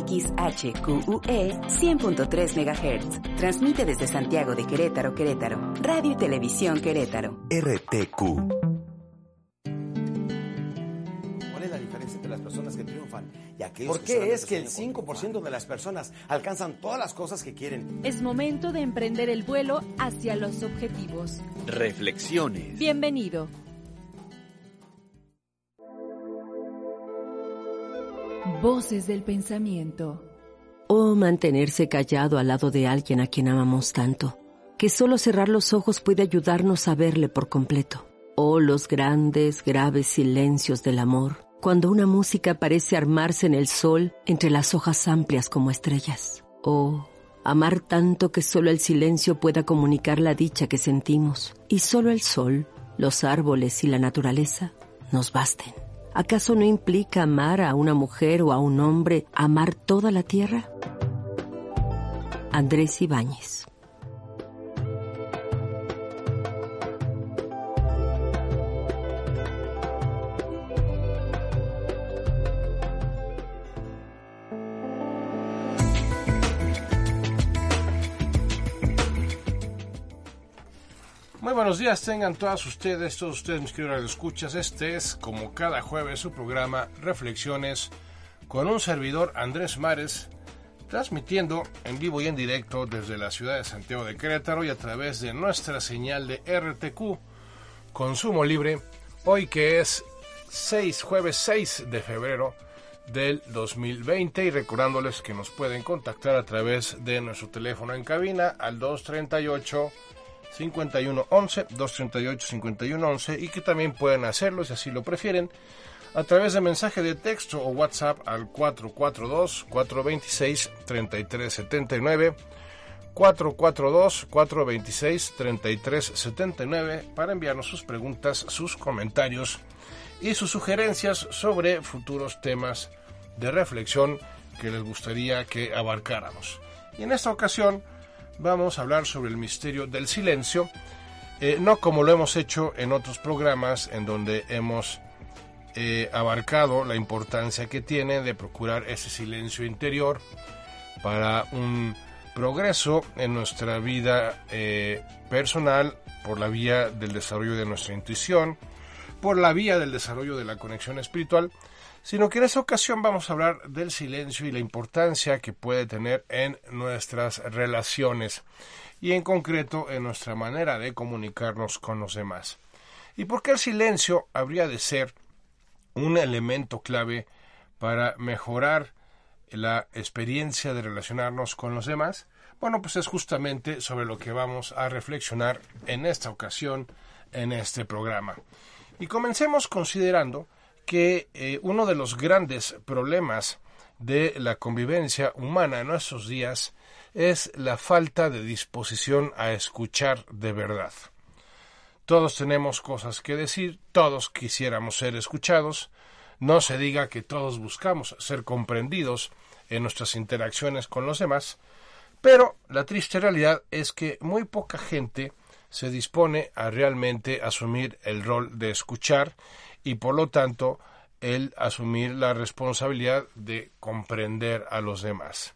XHQUE 100.3 MHz. Transmite desde Santiago de Querétaro, Querétaro. Radio y Televisión Querétaro. RTQ. ¿Cuál es la diferencia entre las personas que triunfan y aquellos ¿Por que qué es que el sueñan con 5% de las personas alcanzan todas las cosas que quieren? Es momento de emprender el vuelo hacia los objetivos. Reflexiones. Bienvenido. Voces del pensamiento. O mantenerse callado al lado de alguien a quien amamos tanto, que solo cerrar los ojos puede ayudarnos a verle por completo. O los grandes, graves silencios del amor, cuando una música parece armarse en el sol entre las hojas amplias como estrellas. O amar tanto que solo el silencio pueda comunicar la dicha que sentimos, y solo el sol, los árboles y la naturaleza nos basten. ¿Acaso no implica amar a una mujer o a un hombre, amar toda la tierra? Andrés Ibáñez. Buenos días, tengan todas ustedes, todos ustedes mis queridos escuchas. Este es, como cada jueves, su programa Reflexiones con un servidor Andrés Mares, transmitiendo en vivo y en directo desde la ciudad de Santiago de Querétaro y a través de nuestra señal de RTQ Consumo Libre, hoy que es 6, jueves 6 de febrero del 2020 y recordándoles que nos pueden contactar a través de nuestro teléfono en cabina al 238 5111 238 5111 y que también pueden hacerlo si así lo prefieren a través de mensaje de texto o WhatsApp al 442 426 3379 442 426 3379 para enviarnos sus preguntas, sus comentarios y sus sugerencias sobre futuros temas de reflexión que les gustaría que abarcáramos. Y en esta ocasión vamos a hablar sobre el misterio del silencio, eh, no como lo hemos hecho en otros programas en donde hemos eh, abarcado la importancia que tiene de procurar ese silencio interior para un progreso en nuestra vida eh, personal por la vía del desarrollo de nuestra intuición, por la vía del desarrollo de la conexión espiritual, sino que en esta ocasión vamos a hablar del silencio y la importancia que puede tener en nuestras relaciones y en concreto en nuestra manera de comunicarnos con los demás. ¿Y por qué el silencio habría de ser un elemento clave para mejorar la experiencia de relacionarnos con los demás? Bueno, pues es justamente sobre lo que vamos a reflexionar en esta ocasión en este programa. Y comencemos considerando que eh, uno de los grandes problemas de la convivencia humana en nuestros días es la falta de disposición a escuchar de verdad. Todos tenemos cosas que decir, todos quisiéramos ser escuchados, no se diga que todos buscamos ser comprendidos en nuestras interacciones con los demás, pero la triste realidad es que muy poca gente se dispone a realmente asumir el rol de escuchar y por lo tanto el asumir la responsabilidad de comprender a los demás.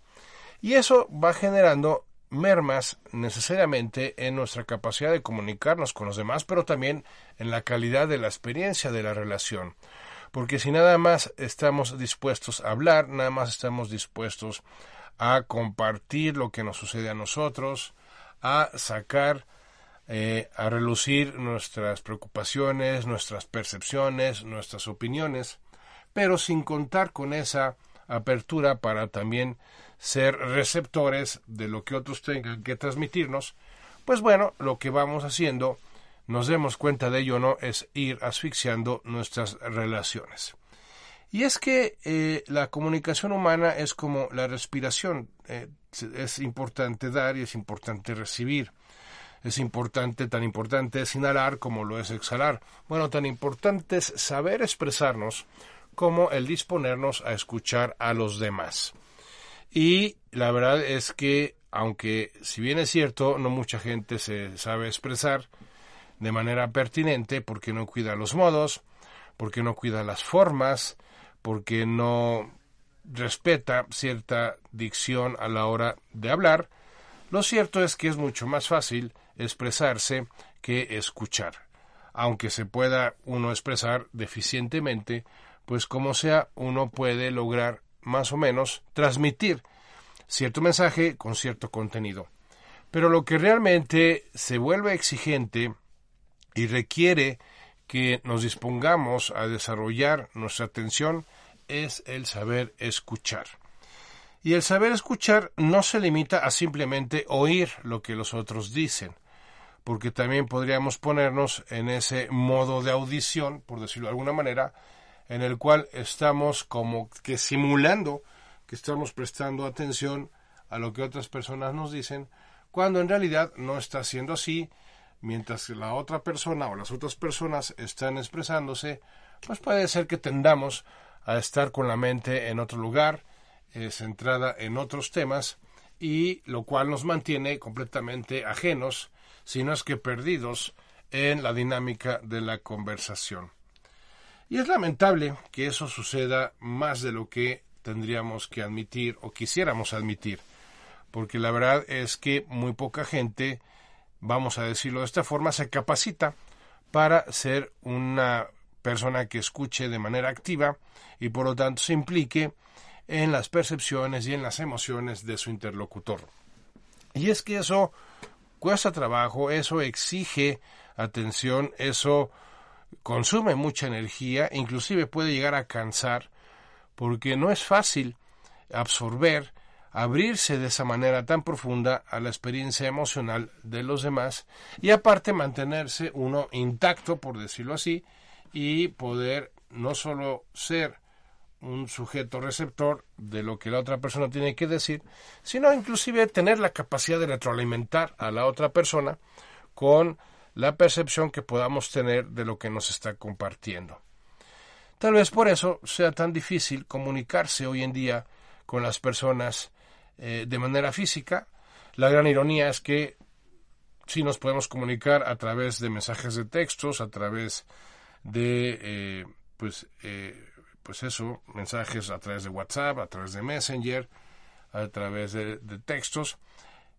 Y eso va generando mermas necesariamente en nuestra capacidad de comunicarnos con los demás, pero también en la calidad de la experiencia de la relación. Porque si nada más estamos dispuestos a hablar, nada más estamos dispuestos a compartir lo que nos sucede a nosotros, a sacar eh, a relucir nuestras preocupaciones, nuestras percepciones, nuestras opiniones, pero sin contar con esa apertura para también ser receptores de lo que otros tengan que transmitirnos, pues bueno, lo que vamos haciendo, nos demos cuenta de ello o no, es ir asfixiando nuestras relaciones. Y es que eh, la comunicación humana es como la respiración. Eh, es importante dar y es importante recibir. Es importante, tan importante es inhalar como lo es exhalar. Bueno, tan importante es saber expresarnos como el disponernos a escuchar a los demás. Y la verdad es que, aunque si bien es cierto, no mucha gente se sabe expresar de manera pertinente porque no cuida los modos, porque no cuida las formas, porque no respeta cierta dicción a la hora de hablar, lo cierto es que es mucho más fácil expresarse que escuchar, aunque se pueda uno expresar deficientemente, pues como sea uno puede lograr más o menos transmitir cierto mensaje con cierto contenido. Pero lo que realmente se vuelve exigente y requiere que nos dispongamos a desarrollar nuestra atención es el saber escuchar. Y el saber escuchar no se limita a simplemente oír lo que los otros dicen, porque también podríamos ponernos en ese modo de audición, por decirlo de alguna manera, en el cual estamos como que simulando que estamos prestando atención a lo que otras personas nos dicen, cuando en realidad no está siendo así, mientras que la otra persona o las otras personas están expresándose, pues puede ser que tendamos a estar con la mente en otro lugar, eh, centrada en otros temas, y lo cual nos mantiene completamente ajenos, si no es que perdidos, en la dinámica de la conversación. Y es lamentable que eso suceda más de lo que tendríamos que admitir o quisiéramos admitir, porque la verdad es que muy poca gente, vamos a decirlo de esta forma, se capacita para ser una persona que escuche de manera activa y por lo tanto se implique en las percepciones y en las emociones de su interlocutor. Y es que eso cuesta trabajo, eso exige atención, eso consume mucha energía, inclusive puede llegar a cansar, porque no es fácil absorber, abrirse de esa manera tan profunda a la experiencia emocional de los demás y aparte mantenerse uno intacto, por decirlo así, y poder no solo ser un sujeto receptor de lo que la otra persona tiene que decir, sino inclusive tener la capacidad de retroalimentar a la otra persona con la percepción que podamos tener de lo que nos está compartiendo. Tal vez por eso sea tan difícil comunicarse hoy en día con las personas eh, de manera física. La gran ironía es que sí nos podemos comunicar a través de mensajes de textos, a través de eh, pues eh, pues eso mensajes a través de WhatsApp a través de Messenger a través de, textos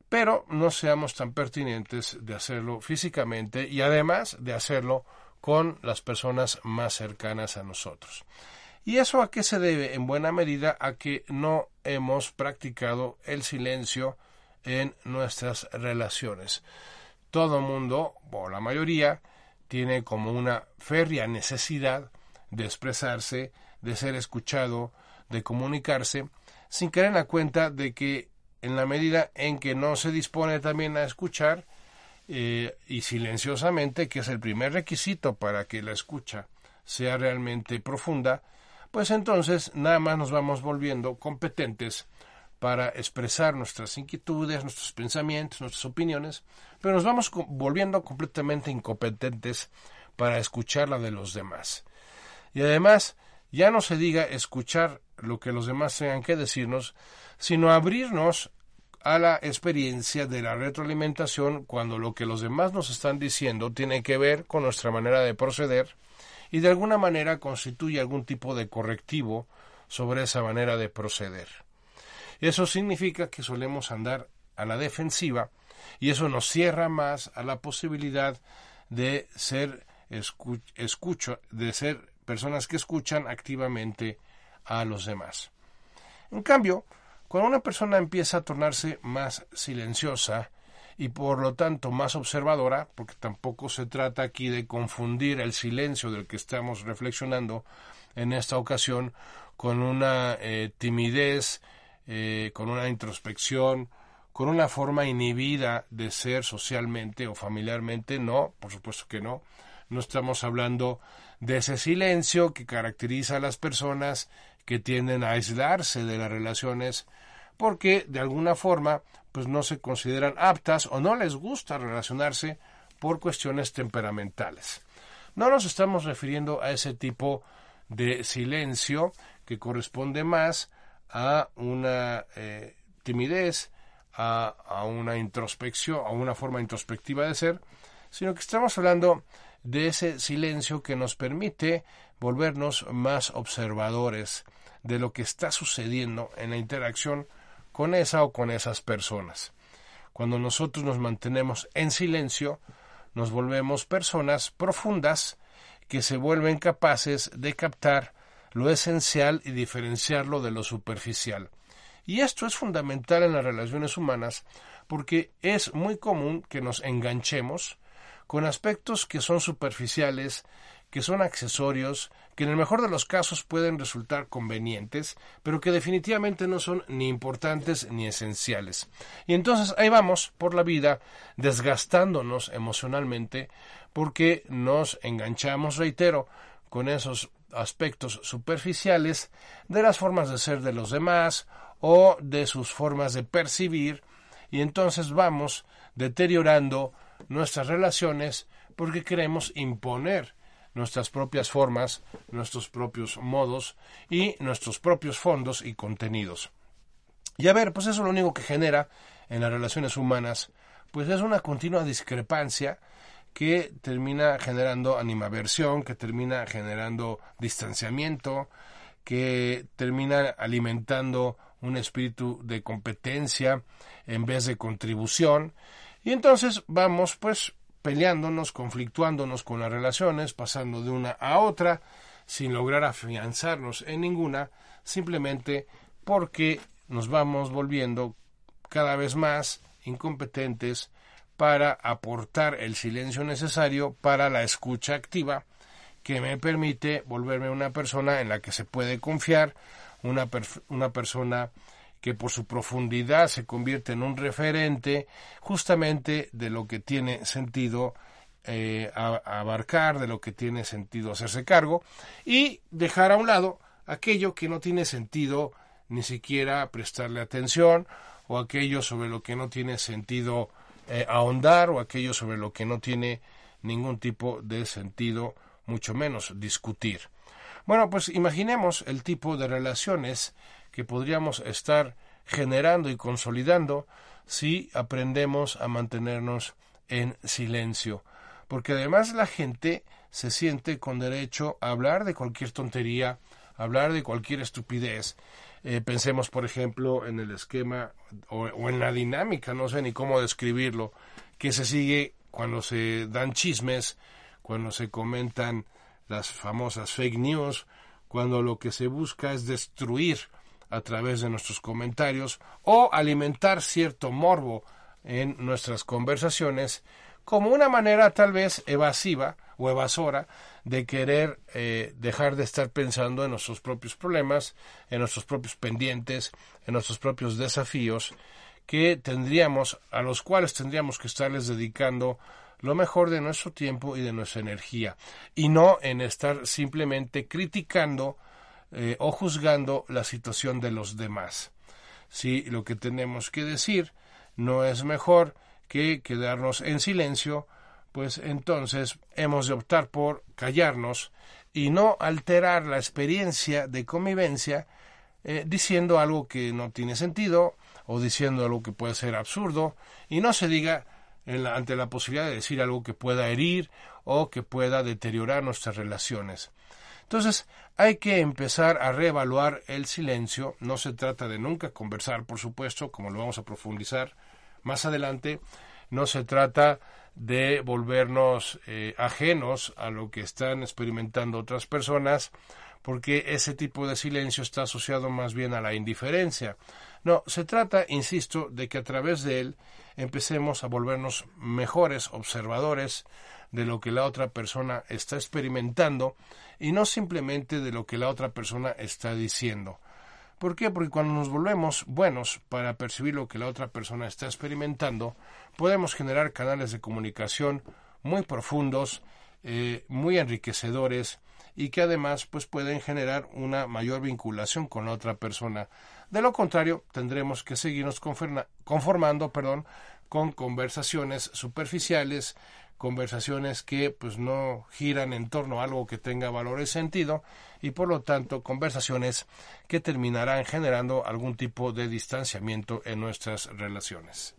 pero no seamos tan pertinentes de hacerlo físicamente y además de hacerlo con las personas más cercanas a nosotros. ¿Y eso a qué se debe? En buena medida a que no hemos practicado el silencio en nuestras relaciones. Todo mundo, o la mayoría, tiene como una férrea necesidad de expresarse, de ser escuchado, de comunicarse, sin caer en la cuenta de que en la medida en que no se dispone también a escuchar, eh, y silenciosamente, que es el primer requisito para que la escucha sea realmente profunda, pues entonces nada más nos vamos volviendo competentes para expresar nuestras inquietudes, nuestros pensamientos, nuestras opiniones, pero nos vamos volviendo completamente incompetentes para escuchar la de los demás. Y además, ya no se diga escuchar lo que los demás tengan que decirnos, sino abrirnos a la experiencia de la retroalimentación cuando lo que los demás nos están diciendo tiene que ver con nuestra manera de proceder y de alguna manera constituye algún tipo de correctivo sobre esa manera de proceder. Eso significa que solemos andar a la defensiva y eso nos cierra más a la posibilidad de ser escucho, de ser personas que escuchan activamente a los demás. En cambio, cuando una persona empieza a tornarse más silenciosa y por lo tanto más observadora, porque tampoco se trata aquí de confundir el silencio del que estamos reflexionando en esta ocasión con una eh, timidez eh, con una introspección, con una forma inhibida de ser socialmente o familiarmente, no, por supuesto que no. No estamos hablando de ese silencio que caracteriza a las personas que tienden a aislarse de las relaciones porque de alguna forma pues no se consideran aptas o no les gusta relacionarse por cuestiones temperamentales. No nos estamos refiriendo a ese tipo de silencio que corresponde más a una eh, timidez, a, a, una introspección, a una forma introspectiva de ser, sino que estamos hablando de ese silencio que nos permite volvernos más observadores de lo que está sucediendo en la interacción con esa o con esas personas. Cuando nosotros nos mantenemos en silencio, nos volvemos personas profundas que se vuelven capaces de captar lo esencial y diferenciarlo de lo superficial. Y esto es fundamental en las relaciones humanas porque es muy común que nos enganchemos con aspectos que son superficiales, que son accesorios, que en el mejor de los casos pueden resultar convenientes, pero que definitivamente no son ni importantes ni esenciales. Y entonces ahí vamos por la vida desgastándonos emocionalmente porque nos enganchamos, reitero, con esos aspectos superficiales de las formas de ser de los demás o de sus formas de percibir y entonces vamos deteriorando nuestras relaciones porque queremos imponer nuestras propias formas, nuestros propios modos y nuestros propios fondos y contenidos. Y a ver, pues eso lo único que genera en las relaciones humanas, pues es una continua discrepancia que termina generando animaversión, que termina generando distanciamiento, que termina alimentando un espíritu de competencia en vez de contribución. Y entonces vamos pues peleándonos, conflictuándonos con las relaciones, pasando de una a otra, sin lograr afianzarnos en ninguna, simplemente porque nos vamos volviendo cada vez más incompetentes para aportar el silencio necesario para la escucha activa que me permite volverme una persona en la que se puede confiar, una, una persona que por su profundidad se convierte en un referente justamente de lo que tiene sentido eh, abarcar, de lo que tiene sentido hacerse cargo y dejar a un lado aquello que no tiene sentido ni siquiera prestarle atención o aquello sobre lo que no tiene sentido eh, ahondar o aquello sobre lo que no tiene ningún tipo de sentido, mucho menos discutir. Bueno, pues imaginemos el tipo de relaciones que podríamos estar generando y consolidando si aprendemos a mantenernos en silencio. Porque además la gente se siente con derecho a hablar de cualquier tontería, hablar de cualquier estupidez. Eh, pensemos, por ejemplo, en el esquema o en la dinámica, no sé ni cómo describirlo, que se sigue cuando se dan chismes, cuando se comentan las famosas fake news, cuando lo que se busca es destruir a través de nuestros comentarios o alimentar cierto morbo en nuestras conversaciones como una manera tal vez evasiva o evasora de querer eh, dejar de estar pensando en nuestros propios problemas, en nuestros propios pendientes, en nuestros propios desafíos que tendríamos, a los cuales tendríamos que estarles dedicando lo mejor de nuestro tiempo y de nuestra energía, y no en estar simplemente criticando eh, o juzgando la situación de los demás. Si lo que tenemos que decir no es mejor que quedarnos en silencio, pues entonces hemos de optar por callarnos y no alterar la experiencia de convivencia eh, diciendo algo que no tiene sentido o diciendo algo que puede ser absurdo y no se diga ante la posibilidad de decir algo que pueda herir o que pueda deteriorar nuestras relaciones. Entonces, hay que empezar a reevaluar el silencio. No se trata de nunca conversar, por supuesto, como lo vamos a profundizar más adelante. No se trata de volvernos eh, ajenos a lo que están experimentando otras personas, porque ese tipo de silencio está asociado más bien a la indiferencia. No, se trata, insisto, de que a través de él empecemos a volvernos mejores observadores de lo que la otra persona está experimentando y no simplemente de lo que la otra persona está diciendo. ¿Por qué? Porque cuando nos volvemos buenos para percibir lo que la otra persona está experimentando, podemos generar canales de comunicación muy profundos, eh, muy enriquecedores y que además pues pueden generar una mayor vinculación con la otra persona. De lo contrario, tendremos que seguirnos conformando, perdón, con conversaciones superficiales, conversaciones que pues no giran en torno a algo que tenga valor y sentido y por lo tanto conversaciones que terminarán generando algún tipo de distanciamiento en nuestras relaciones.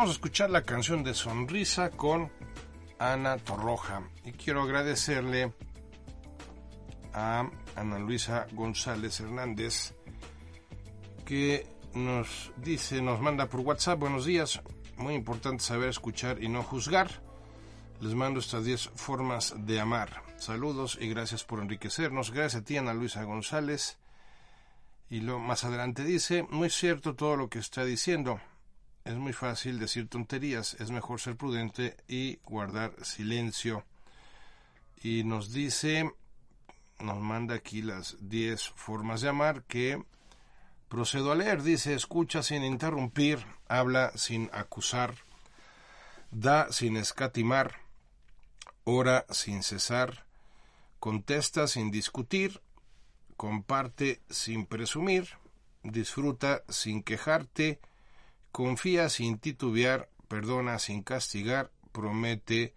Acabamos de escuchar la canción de Sonrisa con Ana Torroja y quiero agradecerle a Ana Luisa González Hernández que nos dice, nos manda por WhatsApp, buenos días, muy importante saber escuchar y no juzgar. Les mando estas 10 formas de amar. Saludos y gracias por enriquecernos. Gracias a ti, Ana Luisa González. Y lo más adelante dice, muy cierto todo lo que está diciendo. Es muy fácil decir tonterías, es mejor ser prudente y guardar silencio. Y nos dice, nos manda aquí las 10 formas de amar que procedo a leer. Dice, escucha sin interrumpir, habla sin acusar, da sin escatimar, ora sin cesar, contesta sin discutir, comparte sin presumir, disfruta sin quejarte, confía sin titubear, perdona sin castigar, promete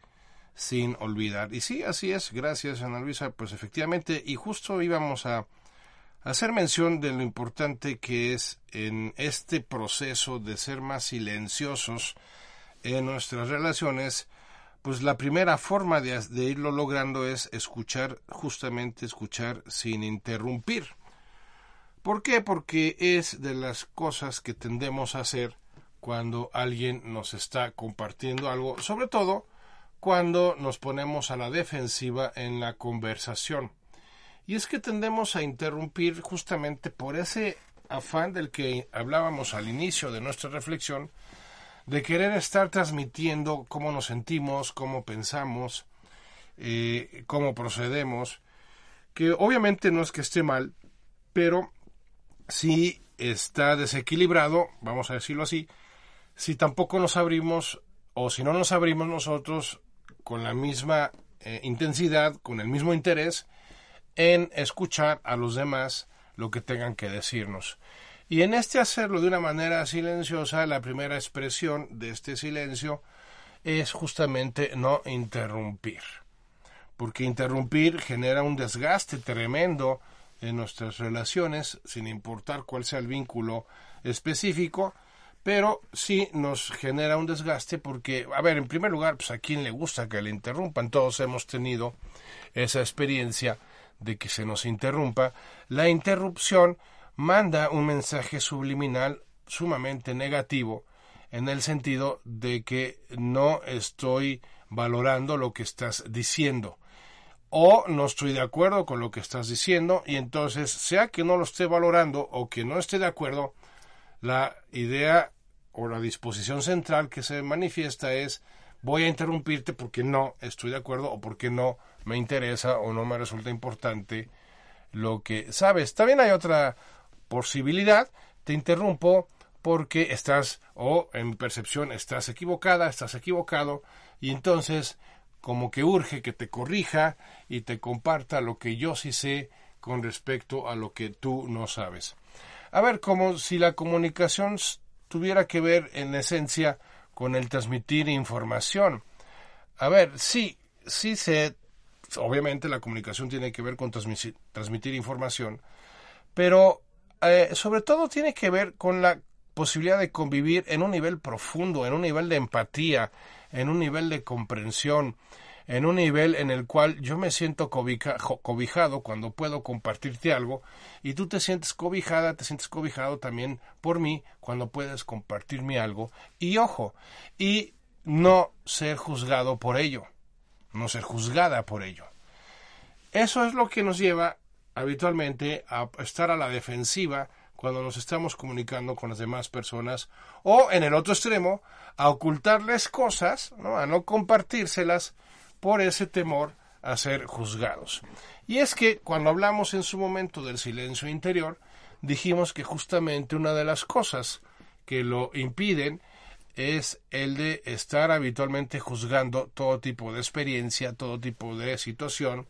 sin olvidar. Y sí, así es, gracias Ana Luisa, pues efectivamente, y justo íbamos a hacer mención de lo importante que es en este proceso de ser más silenciosos en nuestras relaciones, pues la primera forma de, de, irlo logrando es escuchar, justamente escuchar sin interrumpir. ¿Por qué? Porque es de las cosas que tendemos a hacer cuando alguien nos está compartiendo algo, sobre todo cuando nos ponemos a la defensiva en la conversación. Y es que tendemos a interrumpir justamente por ese afán del que hablábamos al inicio de nuestra reflexión, de querer estar transmitiendo cómo nos sentimos, cómo pensamos, eh, cómo procedemos, que obviamente no es que esté mal, pero si está desequilibrado, vamos a decirlo así, si tampoco nos abrimos o si no nos abrimos nosotros con la misma eh, intensidad, con el mismo interés en escuchar a los demás lo que tengan que decirnos. Y en este hacerlo de una manera silenciosa, la primera expresión de este silencio es justamente no interrumpir. Porque interrumpir genera un desgaste tremendo en nuestras relaciones, sin importar cuál sea el vínculo específico, pero sí nos genera un desgaste porque, a ver, en primer lugar, pues a quién le gusta que le interrumpan. Todos hemos tenido esa experiencia de que se nos interrumpa. La interrupción manda un mensaje subliminal sumamente negativo en el sentido de que no estoy valorando lo que estás diciendo o no estoy de acuerdo con lo que estás diciendo y entonces sea que no lo esté valorando o que no esté de acuerdo la idea o la disposición central que se manifiesta es voy a interrumpirte porque no estoy de acuerdo o porque no me interesa o no me resulta importante lo que sabes. También hay otra posibilidad, te interrumpo porque estás o en mi percepción estás equivocada, estás equivocado y entonces como que urge que te corrija y te comparta lo que yo sí sé con respecto a lo que tú no sabes. A ver, como si la comunicación tuviera que ver en esencia con el transmitir información. A ver, sí, sí se, obviamente la comunicación tiene que ver con transmitir, información, pero eh, sobre todo tiene que ver con la posibilidad de convivir en un nivel profundo, en un nivel de empatía, en un nivel de comprensión, en un nivel en el cual yo me siento cobijado cuando puedo compartirte algo y tú te sientes cobijada, te sientes cobijado también por mí cuando puedes compartirme algo y ojo, y no ser juzgado por ello, no ser juzgada por ello. Eso es lo que nos lleva habitualmente a estar a la defensiva cuando nos estamos comunicando con las demás personas o en el otro extremo a ocultarles cosas, ¿no? a no compartírselas por ese temor a ser juzgados. Y es que cuando hablamos en su momento del silencio interior, dijimos que justamente una de las cosas que lo impiden es el de estar habitualmente juzgando todo tipo de experiencia, todo tipo de situación,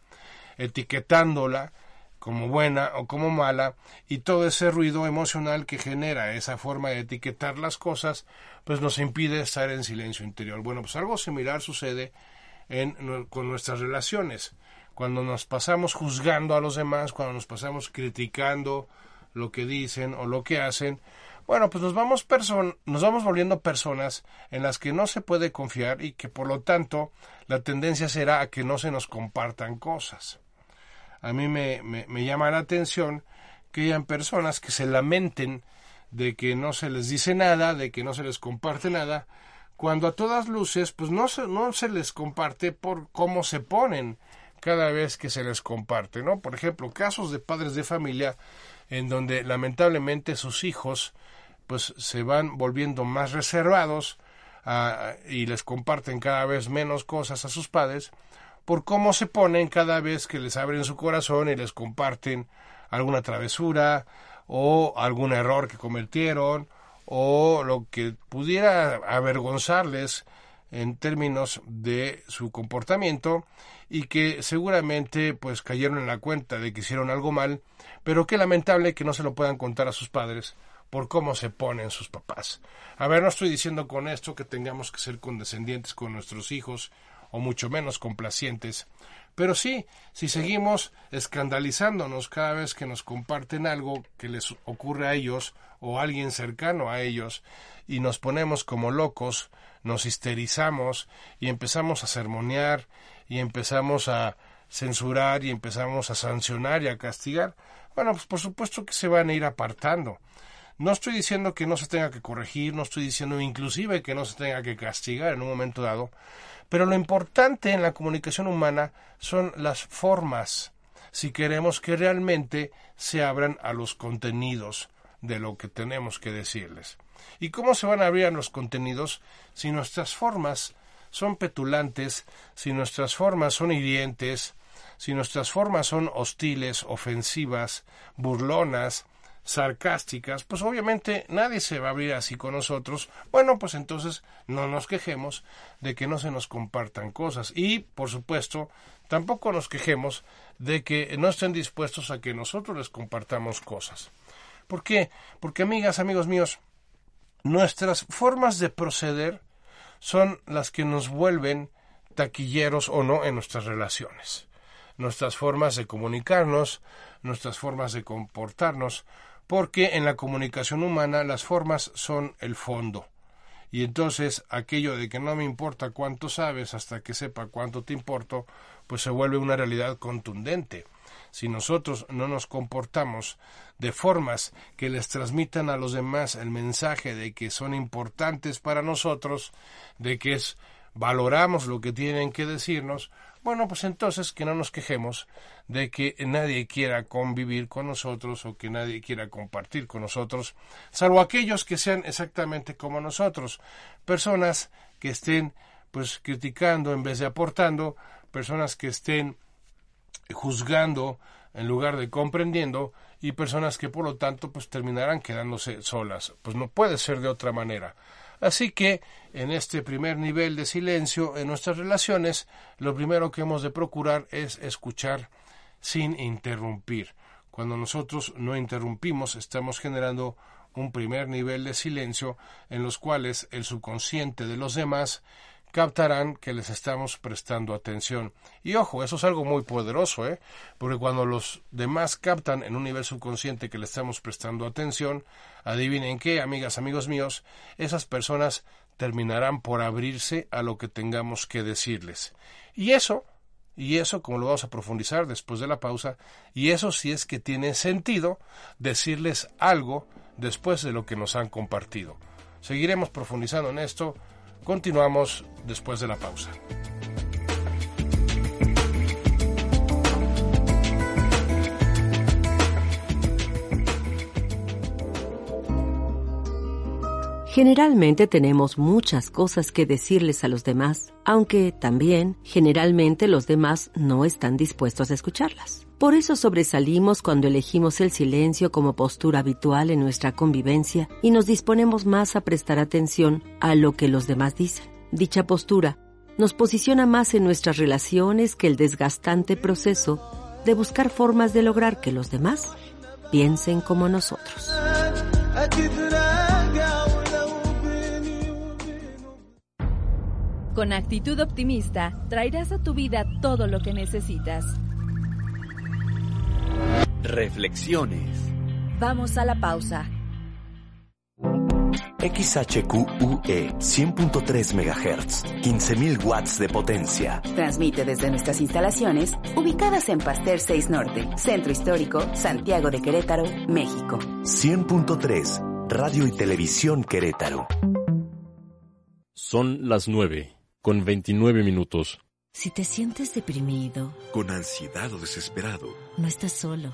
etiquetándola como buena o como mala, y todo ese ruido emocional que genera esa forma de etiquetar las cosas, pues nos impide estar en silencio interior. Bueno, pues algo similar sucede con nuestras relaciones. Cuando nos pasamos juzgando a los demás, cuando nos pasamos criticando lo que dicen o lo que hacen, bueno, pues nos vamos, nos vamos volviendo personas en las que no se puede confiar y que por lo tanto la tendencia será a que no se nos compartan cosas. A mí me, me, me llama la atención que hayan personas que se lamenten de que no se les dice nada, de que no se les comparte nada, cuando a todas luces, pues no se, no se les comparte por cómo se ponen cada vez que se les comparte, ¿no? Por ejemplo, casos de padres de familia en donde lamentablemente sus hijos pues se van volviendo más reservados ah, y les comparten cada vez menos cosas a sus padres por cómo se ponen cada vez que les abren su corazón y les comparten alguna travesura o algún error que cometieron o lo que pudiera avergonzarles en términos de su comportamiento y que seguramente pues cayeron en la cuenta de que hicieron algo mal, pero qué lamentable que no se lo puedan contar a sus padres por cómo se ponen sus papás. A ver, no estoy diciendo con esto que tengamos que ser condescendientes con nuestros hijos o mucho menos complacientes, pero sí, si seguimos escandalizándonos cada vez que nos comparten algo que les ocurre a ellos o a alguien cercano a ellos y nos ponemos como locos, nos histerizamos y empezamos a sermonear y empezamos a censurar y empezamos a sancionar y a castigar, bueno, pues por supuesto que se van a ir apartando. No estoy diciendo que no se tenga que corregir, no estoy diciendo inclusive que no se tenga que castigar en un momento dado, pero lo importante en la comunicación humana son las formas, si queremos que realmente se abran a los contenidos de lo que tenemos que decirles. ¿Y cómo se van a abrir a los contenidos si nuestras formas son petulantes, si nuestras formas son hirientes, si nuestras formas son hostiles, ofensivas, burlonas, sarcásticas, pues obviamente nadie se va a abrir así con nosotros. Bueno, pues entonces no nos quejemos de que no se nos compartan cosas y, por supuesto, tampoco nos quejemos de que no estén dispuestos a que nosotros les compartamos cosas. ¿Por qué? Porque, amigas, amigos míos, nuestras formas de proceder son las que nos vuelven taquilleros o no en nuestras relaciones. Nuestras formas de comunicarnos, nuestras formas de comportarnos, porque en la comunicación humana las formas son el fondo. Y entonces aquello de que no me importa cuánto sabes hasta que sepa cuánto te importo, pues se vuelve una realidad contundente. Si nosotros no nos comportamos de formas que les transmitan a los demás el mensaje de que son importantes para nosotros, de que es valoramos lo que tienen que decirnos, bueno, pues entonces que no nos quejemos de que nadie quiera convivir con nosotros o que nadie quiera compartir con nosotros, salvo aquellos que sean exactamente como nosotros, personas que estén pues criticando en vez de aportando, personas que estén juzgando en lugar de comprendiendo y personas que por lo tanto pues terminarán quedándose solas. Pues no puede ser de otra manera. Así que, en este primer nivel de silencio en nuestras relaciones, lo primero que hemos de procurar es escuchar sin interrumpir. Cuando nosotros no interrumpimos, estamos generando un primer nivel de silencio en los cuales el subconsciente de los demás captarán que les estamos prestando atención. Y ojo, eso es algo muy poderoso, ¿eh? Porque cuando los demás captan en un nivel subconsciente que le estamos prestando atención, adivinen qué, amigas, amigos míos, esas personas terminarán por abrirse a lo que tengamos que decirles. Y eso, y eso, como lo vamos a profundizar después de la pausa, y eso sí es que tiene sentido decirles algo después de lo que nos han compartido. Seguiremos profundizando en esto Continuamos después de la pausa. Generalmente tenemos muchas cosas que decirles a los demás, aunque también generalmente los demás no están dispuestos a escucharlas. Por eso sobresalimos cuando elegimos el silencio como postura habitual en nuestra convivencia y nos disponemos más a prestar atención a lo que los demás dicen. Dicha postura nos posiciona más en nuestras relaciones que el desgastante proceso de buscar formas de lograr que los demás piensen como nosotros. Con actitud optimista, traerás a tu vida todo lo que necesitas. Reflexiones. Vamos a la pausa. XHQUE 100.3 MHz, 15.000 watts de potencia. Transmite desde nuestras instalaciones ubicadas en Pasteur 6 Norte, Centro Histórico, Santiago de Querétaro, México. 100.3 Radio y Televisión Querétaro. Son las 9, con 29 minutos. Si te sientes deprimido, con ansiedad o desesperado, no estás solo.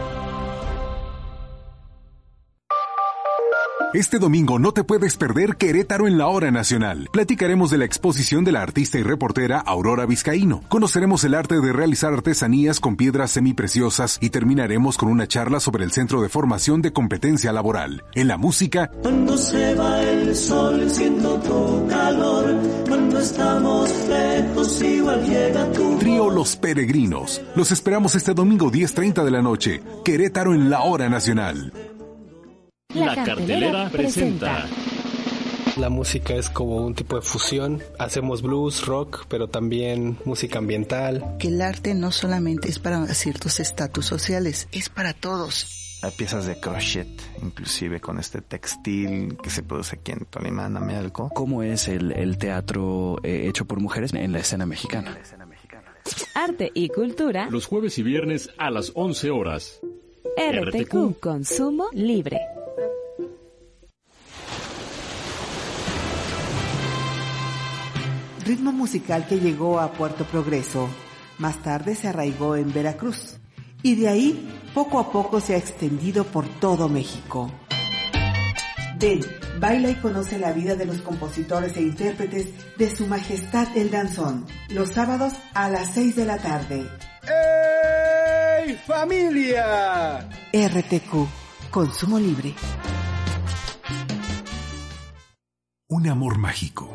Este domingo no te puedes perder Querétaro en la Hora Nacional. Platicaremos de la exposición de la artista y reportera Aurora Vizcaíno. Conoceremos el arte de realizar artesanías con piedras semipreciosas y terminaremos con una charla sobre el Centro de Formación de Competencia Laboral. En la música... Cuando se va el sol siento tu calor, cuando estamos lejos igual llega tu... Trío Los Peregrinos. Los esperamos este domingo 10.30 de la noche. Querétaro en la Hora Nacional. La, cartelera, presenta. La música es como un tipo de fusión. Hacemos blues, rock, pero también música ambiental. Que el arte no solamente es para ciertos estatus sociales, es para todos. Hay piezas de crochet, inclusive con este textil que se produce aquí en Tolimán, Amelco. ¿Cómo es el, el teatro eh, hecho por mujeres en la escena mexicana? Arte y cultura. Los jueves y viernes a las 11 horas. RTQ, RTQ. Consumo Libre. Ritmo musical que llegó a Puerto Progreso. Más tarde se arraigó en Veracruz y de ahí poco a poco se ha extendido por todo México. Ven, baila y conoce la vida de los compositores e intérpretes de Su Majestad el Danzón, los sábados a las 6 de la tarde. ¡Ey, familia! RTQ, Consumo Libre. Un amor mágico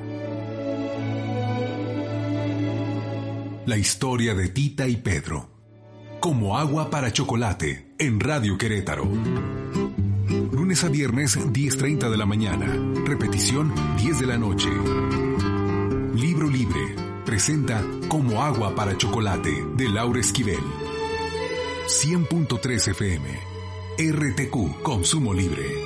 La historia de Tita y Pedro. Como agua para chocolate en Radio Querétaro. Lunes a viernes 10.30 de la mañana. Repetición 10 de la noche. Libro Libre. Presenta Como agua para chocolate de Laura Esquivel. 100.3 FM. RTQ Consumo Libre.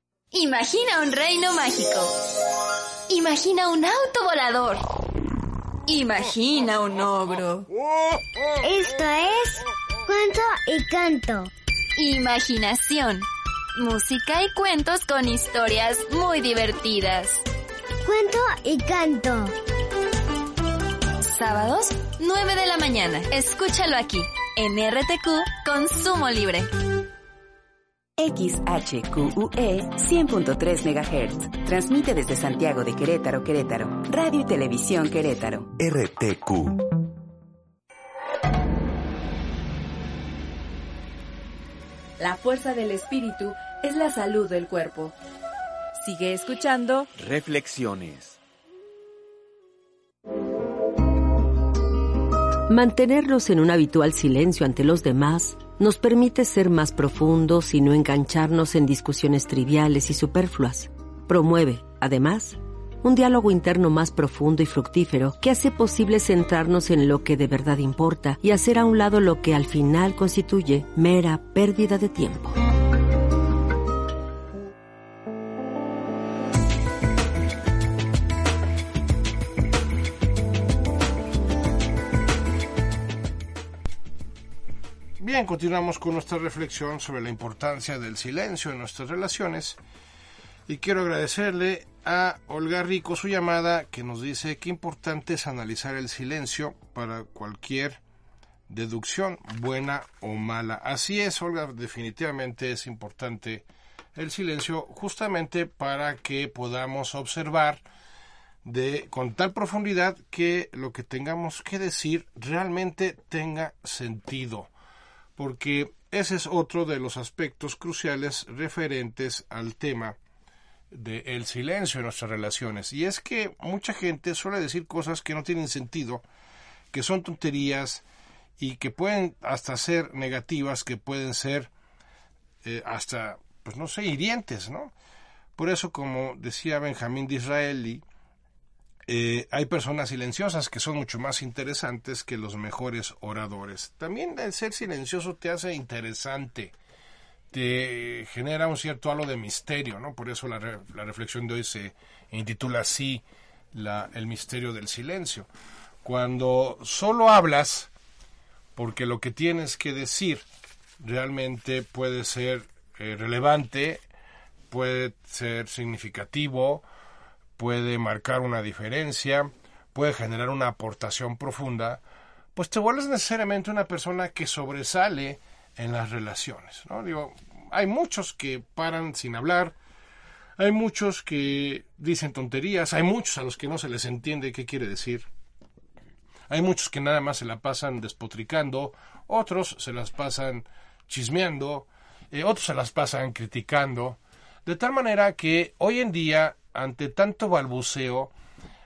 Imagina un reino mágico. Imagina un auto volador. Imagina un ogro. Esto es cuento y canto. Imaginación. Música y cuentos con historias muy divertidas. Cuento y canto. Sábados, 9 de la mañana. Escúchalo aquí, en RTQ Consumo Libre. XHQUE 100.3 MHz. Transmite desde Santiago de Querétaro, Querétaro. Radio y Televisión Querétaro. RTQ. La fuerza del espíritu es la salud del cuerpo. Sigue escuchando Reflexiones. Mantenernos en un habitual silencio ante los demás nos permite ser más profundos y no engancharnos en discusiones triviales y superfluas. Promueve, además, un diálogo interno más profundo y fructífero que hace posible centrarnos en lo que de verdad importa y hacer a un lado lo que al final constituye mera pérdida de tiempo. Bien, continuamos con nuestra reflexión sobre la importancia del silencio en nuestras relaciones. Y quiero agradecerle a Olga Rico su llamada que nos dice que importante es analizar el silencio para cualquier deducción, buena o mala. Así es, Olga, definitivamente es importante el silencio justamente para que podamos observar de con tal profundidad que lo que tengamos que decir realmente tenga sentido, porque ese es otro de los aspectos cruciales referentes al tema del silencio en nuestras relaciones. Y es que mucha gente suele decir cosas que no tienen sentido, que son tonterías y que pueden hasta ser negativas, que pueden ser eh, hasta, pues no sé, hirientes, ¿no? Por eso, como decía Benjamín de Israeli, eh, hay personas silenciosas que son mucho más interesantes que los mejores oradores. También el ser silencioso te hace interesante, te genera un cierto halo de misterio, ¿no? Por eso la, la reflexión de hoy se intitula así, el misterio del silencio. Cuando solo hablas, porque lo que tienes que decir realmente puede ser eh, relevante, puede ser significativo, puede marcar una diferencia, puede generar una aportación profunda, pues te vuelves necesariamente una persona que sobresale en las relaciones. ¿no? Digo, hay muchos que paran sin hablar, hay muchos que dicen tonterías, hay muchos a los que no se les entiende qué quiere decir. Hay muchos que nada más se la pasan despotricando, otros se las pasan chismeando, eh, otros se las pasan criticando, de tal manera que hoy en día, ante tanto balbuceo,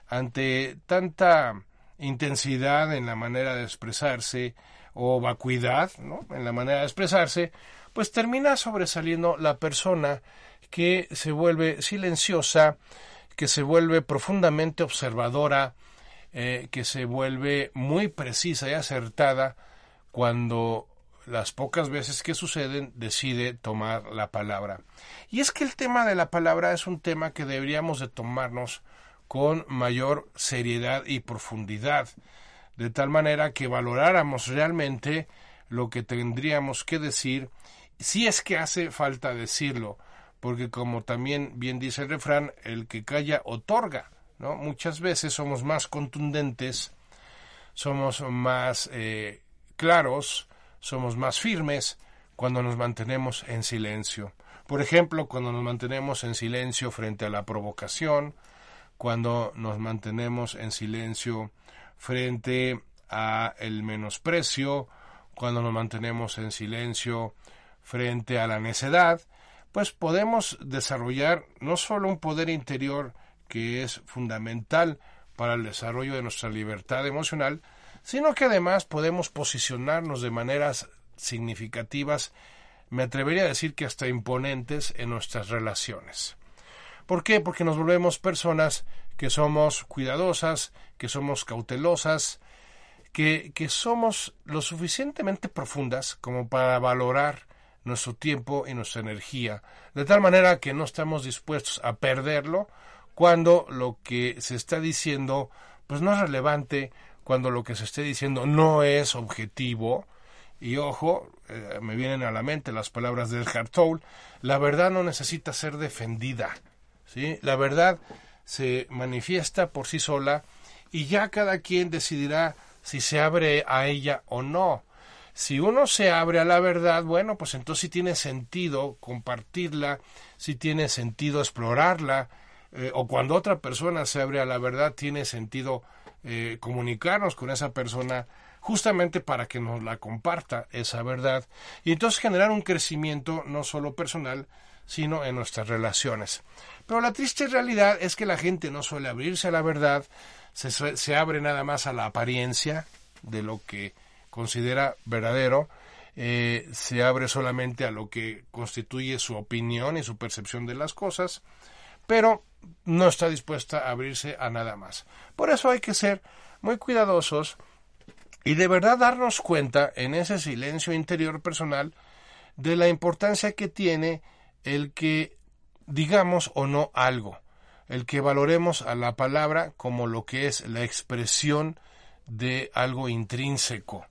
ante tanta intensidad en la manera de expresarse o vacuidad ¿no? en la manera de expresarse, pues termina sobresaliendo la persona que se vuelve silenciosa, que se vuelve profundamente observadora, eh, que se vuelve muy precisa y acertada cuando las pocas veces que suceden, decide tomar la palabra. Y es que el tema de la palabra es un tema que deberíamos de tomarnos con mayor seriedad y profundidad, de tal manera que valoráramos realmente lo que tendríamos que decir, si es que hace falta decirlo, porque como también bien dice el refrán, el que calla otorga, ¿no? Muchas veces somos más contundentes, somos más eh, claros, somos más firmes cuando nos mantenemos en silencio. Por ejemplo, cuando nos mantenemos en silencio frente a la provocación, cuando nos mantenemos en silencio frente a el menosprecio, cuando nos mantenemos en silencio frente a la necedad, pues podemos desarrollar no solo un poder interior que es fundamental para el desarrollo de nuestra libertad emocional, sino que además podemos posicionarnos de maneras significativas, me atrevería a decir que hasta imponentes en nuestras relaciones. ¿Por qué? Porque nos volvemos personas que somos cuidadosas, que somos cautelosas, que, que somos lo suficientemente profundas como para valorar nuestro tiempo y nuestra energía, de tal manera que no estamos dispuestos a perderlo cuando lo que se está diciendo pues no es relevante cuando lo que se esté diciendo no es objetivo, y ojo, eh, me vienen a la mente las palabras de Edgar Toll, la verdad no necesita ser defendida, ¿sí? La verdad se manifiesta por sí sola y ya cada quien decidirá si se abre a ella o no. Si uno se abre a la verdad, bueno, pues entonces sí tiene sentido compartirla, sí tiene sentido explorarla, eh, o cuando otra persona se abre a la verdad, tiene sentido eh, comunicarnos con esa persona justamente para que nos la comparta esa verdad y entonces generar un crecimiento no solo personal, sino en nuestras relaciones. Pero la triste realidad es que la gente no suele abrirse a la verdad, se, abre nada más a la apariencia de lo que considera verdadero, eh, se abre solamente a lo que constituye su opinión y su percepción de las cosas, pero no está dispuesta a abrirse a nada más. Por eso hay que ser muy cuidadosos y de verdad darnos cuenta en ese silencio interior personal de la importancia que tiene el que digamos o no algo, el que valoremos a la palabra como lo que es la expresión de algo intrínseco.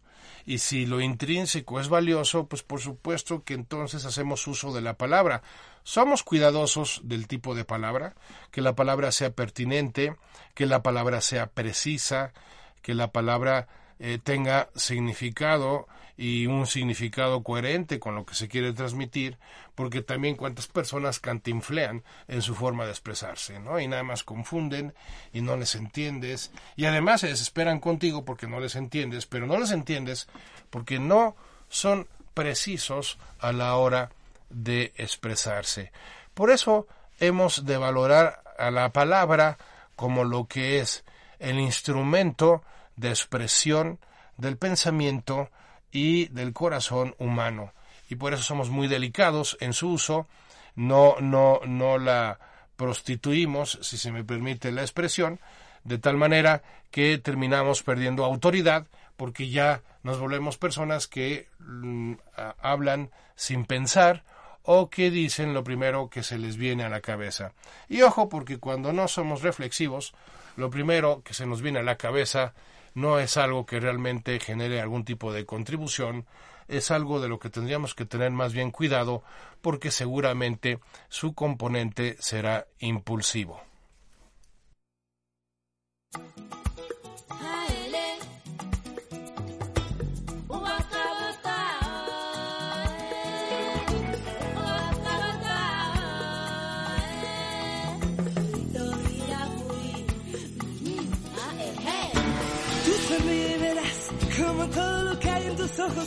Y si lo intrínseco es valioso, pues por supuesto que entonces hacemos uso de la palabra. Somos cuidadosos del tipo de palabra, que la palabra sea pertinente, que la palabra sea precisa, que la palabra eh, tenga significado y un significado coherente con lo que se quiere transmitir, porque también cuántas personas cantinflean en su forma de expresarse, ¿no? Y nada más confunden y no les entiendes, y además se desesperan contigo porque no les entiendes, pero no les entiendes porque no son precisos a la hora de expresarse. Por eso hemos de valorar a la palabra como lo que es el instrumento de expresión del pensamiento y del corazón humano. Y por eso somos muy delicados en su uso, no, no, no la prostituimos, si se me permite la expresión, de tal manera que terminamos perdiendo autoridad porque ya nos volvemos personas que mm, hablan sin pensar o que dicen lo primero que se les viene a la cabeza. Y ojo, porque cuando no somos reflexivos, lo primero que se nos viene a la cabeza no es algo que realmente genere algún tipo de contribución, es algo de lo que tendríamos que tener más bien cuidado porque seguramente su componente será impulsivo.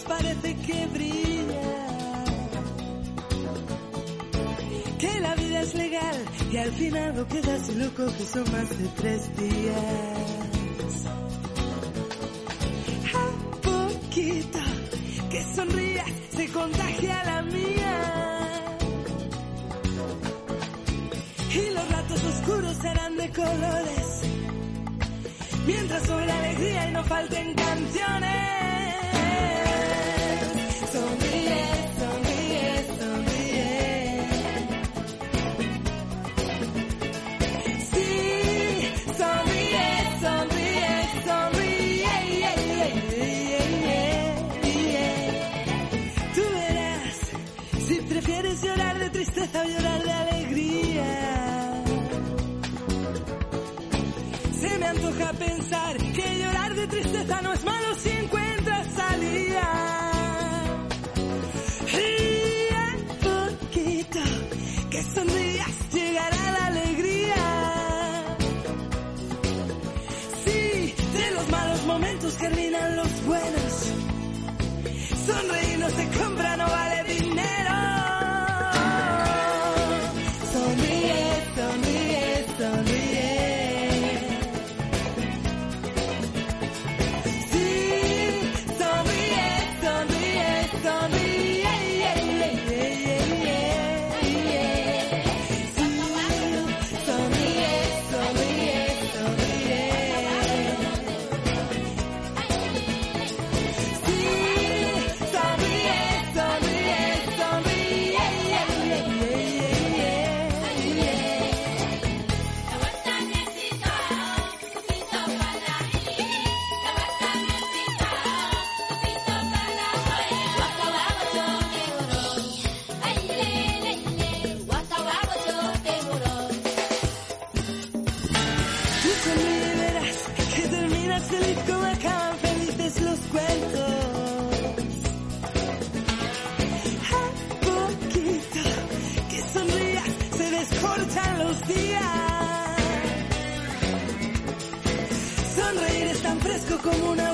Parece que brilla. Que la vida es legal y al final lo que das y lo coges son más de tres días. A poquito que sonrías se contagia la mía. Y los ratos oscuros serán de colores mientras sobre la alegría y no falten canciones. Sonríe, germinan como un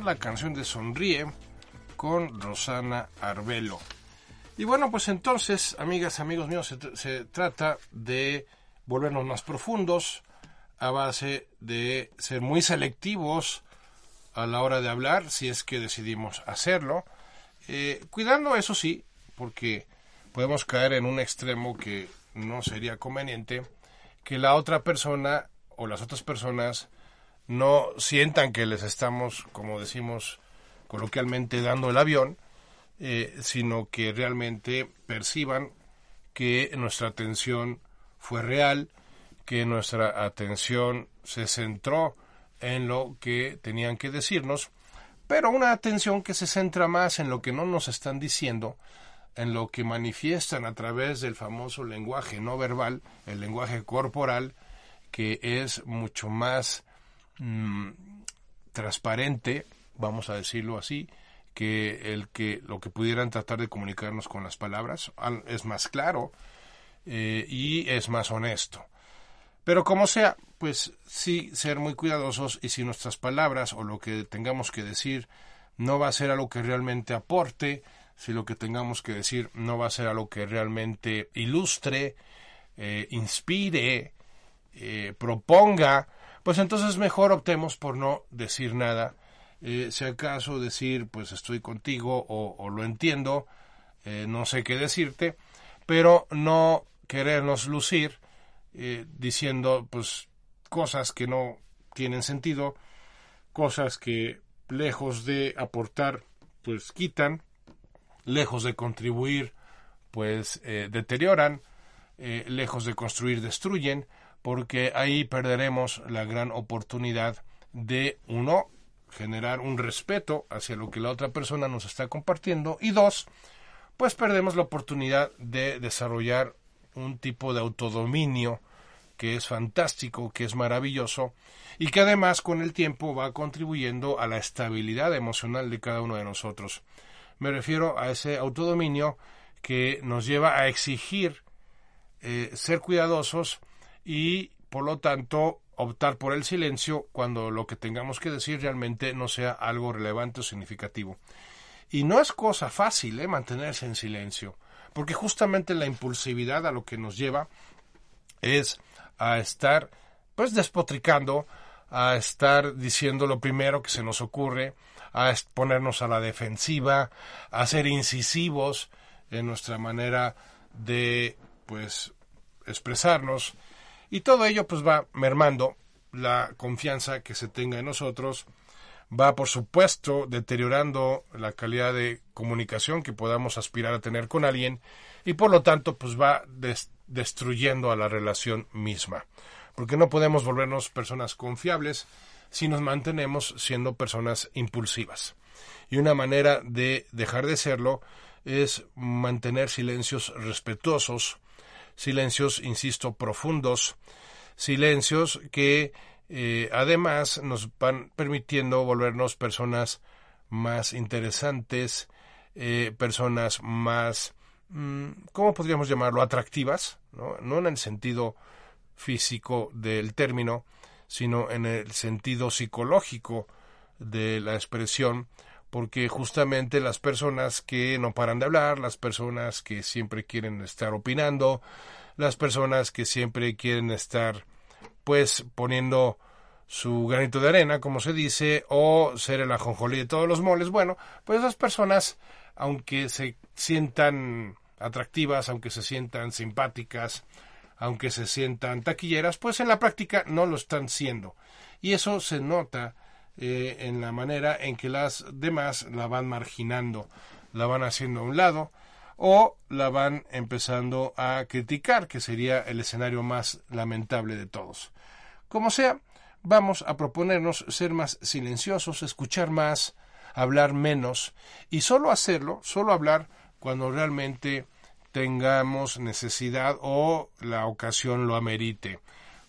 la canción de Sonríe con Rosana Arbelo. Y bueno, pues entonces, amigas, amigos míos, se, se trata de volvernos más profundos a base de ser muy selectivos a la hora de hablar, si es que decidimos hacerlo, eh, cuidando eso sí, porque podemos caer en un extremo que no sería conveniente, que la otra persona o las otras personas no sientan que les estamos, como decimos coloquialmente, dando el avión, eh, sino que realmente perciban que nuestra atención fue real, que nuestra atención se centró en lo que tenían que decirnos, pero una atención que se centra más en lo que no nos están diciendo, en lo que manifiestan a través del famoso lenguaje no verbal, el lenguaje corporal, que es mucho más mm, transparente, vamos a decirlo así, que el que lo que pudieran tratar de comunicarnos con las palabras es más claro eh, y es más honesto. Pero como sea, pues sí ser muy cuidadosos y si nuestras palabras o lo que tengamos que decir no va a ser algo que realmente aporte, si lo que tengamos que decir no va a ser algo que realmente ilustre, eh, inspire, eh, proponga, pues entonces mejor optemos por no decir nada. Eh, si acaso decir, pues estoy contigo o, lo entiendo, no sé qué decirte, pero no querernos lucir diciendo, pues cosas que no tienen sentido, cosas que lejos de aportar, pues quitan, lejos de contribuir, pues eh, deterioran, eh, lejos de construir, destruyen, porque ahí perderemos la gran oportunidad de, uno, generar un respeto hacia lo que la otra persona nos está compartiendo, y dos, pues perdemos la oportunidad de desarrollar un tipo de autodominio que es fantástico, que es maravilloso y que además con el tiempo va contribuyendo a la estabilidad emocional de cada uno de nosotros. Me refiero a ese autodominio que nos lleva a exigir eh, ser cuidadosos y por lo tanto optar por el silencio cuando lo que tengamos que decir realmente no sea algo relevante o significativo. Y no es cosa fácil ¿eh? mantenerse en silencio, porque justamente la impulsividad a lo que nos lleva es a estar pues despotricando, a estar diciendo lo primero que se nos ocurre, a ponernos a la defensiva, a ser incisivos en nuestra manera de pues expresarnos y todo ello pues va mermando la confianza que se tenga en nosotros, va por supuesto deteriorando la calidad de comunicación que podamos aspirar a tener con alguien y por lo tanto pues va destruyendo a la relación misma. Porque no podemos volvernos personas confiables si nos mantenemos siendo personas impulsivas. Y una manera de dejar de serlo es mantener silencios respetuosos, silencios, insisto, profundos, silencios que eh, además nos van permitiendo volvernos personas más interesantes, eh, personas más Mm, ¿cómo podríamos llamarlo? atractivas, ¿no? no en el sentido físico del término, sino en el sentido psicológico de la expresión, porque justamente las personas que no paran de hablar, las personas que siempre quieren estar opinando, las personas que siempre quieren estar pues poniendo su granito de arena, como se dice, o ser el ajonjolí de todos los moles, bueno, pues esas personas, aunque se sientan atractivas, aunque se sientan simpáticas, aunque se sientan taquilleras, pues en la práctica no lo están siendo. Y eso se nota eh, en la manera en que las demás la van marginando, la van haciendo a un lado o la van empezando a criticar, que sería el escenario más lamentable de todos. Como sea, vamos a proponernos ser más silenciosos, escuchar más, hablar menos y solo hacerlo, solo hablar cuando realmente tengamos necesidad o la ocasión lo amerite,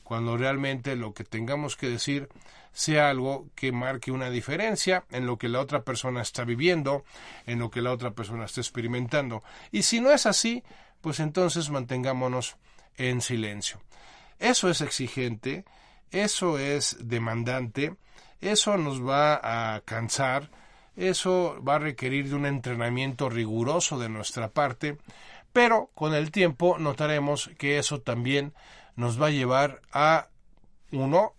cuando realmente lo que tengamos que decir sea algo que marque una diferencia en lo que la otra persona está viviendo, en lo que la otra persona está experimentando. Y si no es así, pues entonces mantengámonos en silencio. Eso es exigente, eso es demandante, eso nos va a cansar, eso va a requerir de un entrenamiento riguroso de nuestra parte, pero con el tiempo notaremos que eso también nos va a llevar a, uno,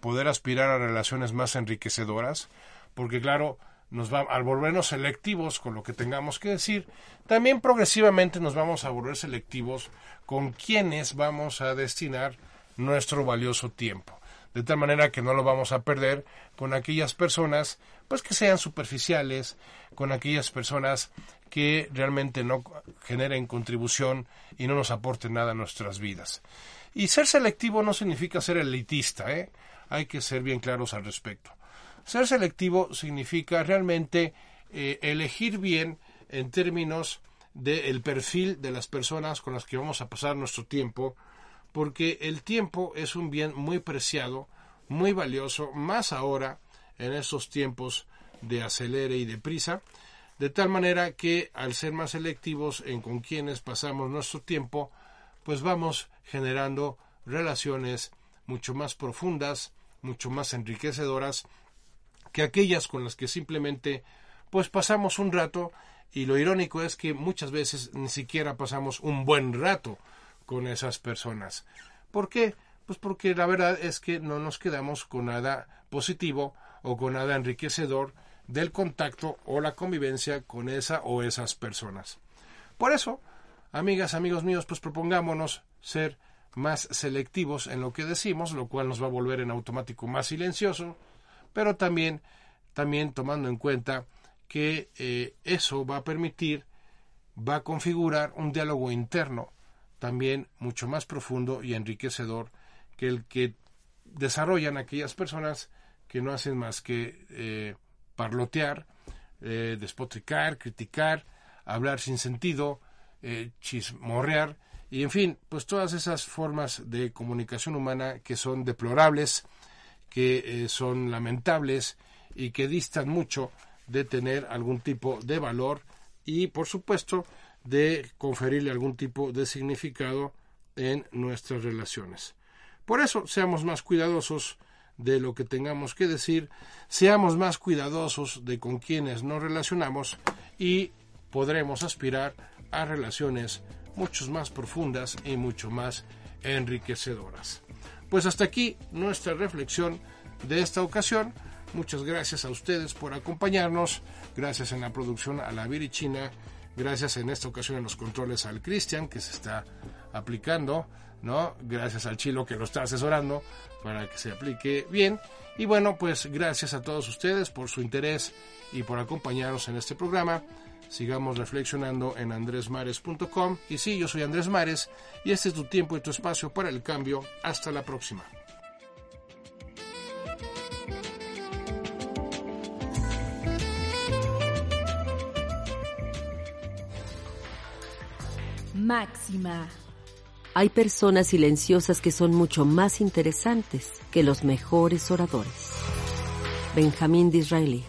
poder aspirar a relaciones más enriquecedoras, porque claro, nos va, al volvernos selectivos con lo que tengamos que decir, también progresivamente nos vamos a volver selectivos con quienes vamos a destinar nuestro valioso tiempo. De tal manera que no lo vamos a perder con aquellas personas pues que sean superficiales, con aquellas personas que realmente no generen contribución y no nos aporten nada a nuestras vidas. Y ser selectivo no significa ser elitista, ¿eh? Hay que ser bien claros al respecto. Ser selectivo significa realmente eh, elegir bien en términos del perfil de las personas con las que vamos a pasar nuestro tiempo, porque el tiempo es un bien muy preciado, muy valioso, más ahora en estos tiempos de acelere y de prisa, de tal manera que al ser más selectivos en con quienes pasamos nuestro tiempo, pues vamos generando relaciones mucho más profundas, mucho más enriquecedoras que aquellas con las que simplemente pues pasamos un rato y lo irónico es que muchas veces ni siquiera pasamos un buen rato con esas personas. ¿Por qué? Pues porque la verdad es que no nos quedamos con nada positivo o con nada enriquecedor del contacto o la convivencia con esa o esas personas. Por eso, amigas, amigos míos, pues propongámonos ser más selectivos en lo que decimos, lo cual nos va a volver en automático más silencioso, pero también, también tomando en cuenta que eh, eso va a permitir, va a configurar un diálogo interno también mucho más profundo y enriquecedor que el que desarrollan aquellas personas que no hacen más que eh, parlotear, eh, despotricar, criticar, hablar sin sentido, chismorrear y en fin, pues todas esas formas de comunicación humana que son deplorables, que eh, son lamentables y que distan mucho de tener algún tipo de valor y por supuesto de conferirle algún tipo de significado en nuestras relaciones. Por eso seamos más cuidadosos de lo que tengamos que decir, seamos más cuidadosos de con quienes nos relacionamos y podremos aspirar a relaciones mucho más profundas y mucho más enriquecedoras. Pues hasta aquí nuestra reflexión de esta ocasión. Muchas gracias a ustedes por acompañarnos. Gracias en la producción a la Virichina. Gracias en esta ocasión en los controles al Cristian que se está aplicando. ¿no? Gracias al Chilo que lo está asesorando para que se aplique bien. Y bueno, pues gracias a todos ustedes por su interés y por acompañarnos en este programa. Sigamos reflexionando en andresmares.com. Y sí, yo soy Andrés Mares y este es tu tiempo y tu espacio para el cambio. Hasta la próxima. Máxima. Hay personas silenciosas que son mucho más interesantes que los mejores oradores. Benjamín Disraeli.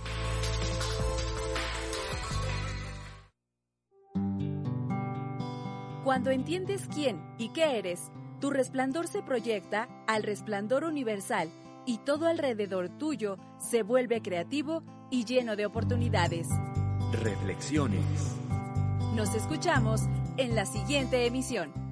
Cuando entiendes quién y qué eres, tu resplandor se proyecta al resplandor universal y todo alrededor tuyo se vuelve creativo y lleno de oportunidades. Reflexiones. Nos escuchamos en la siguiente emisión.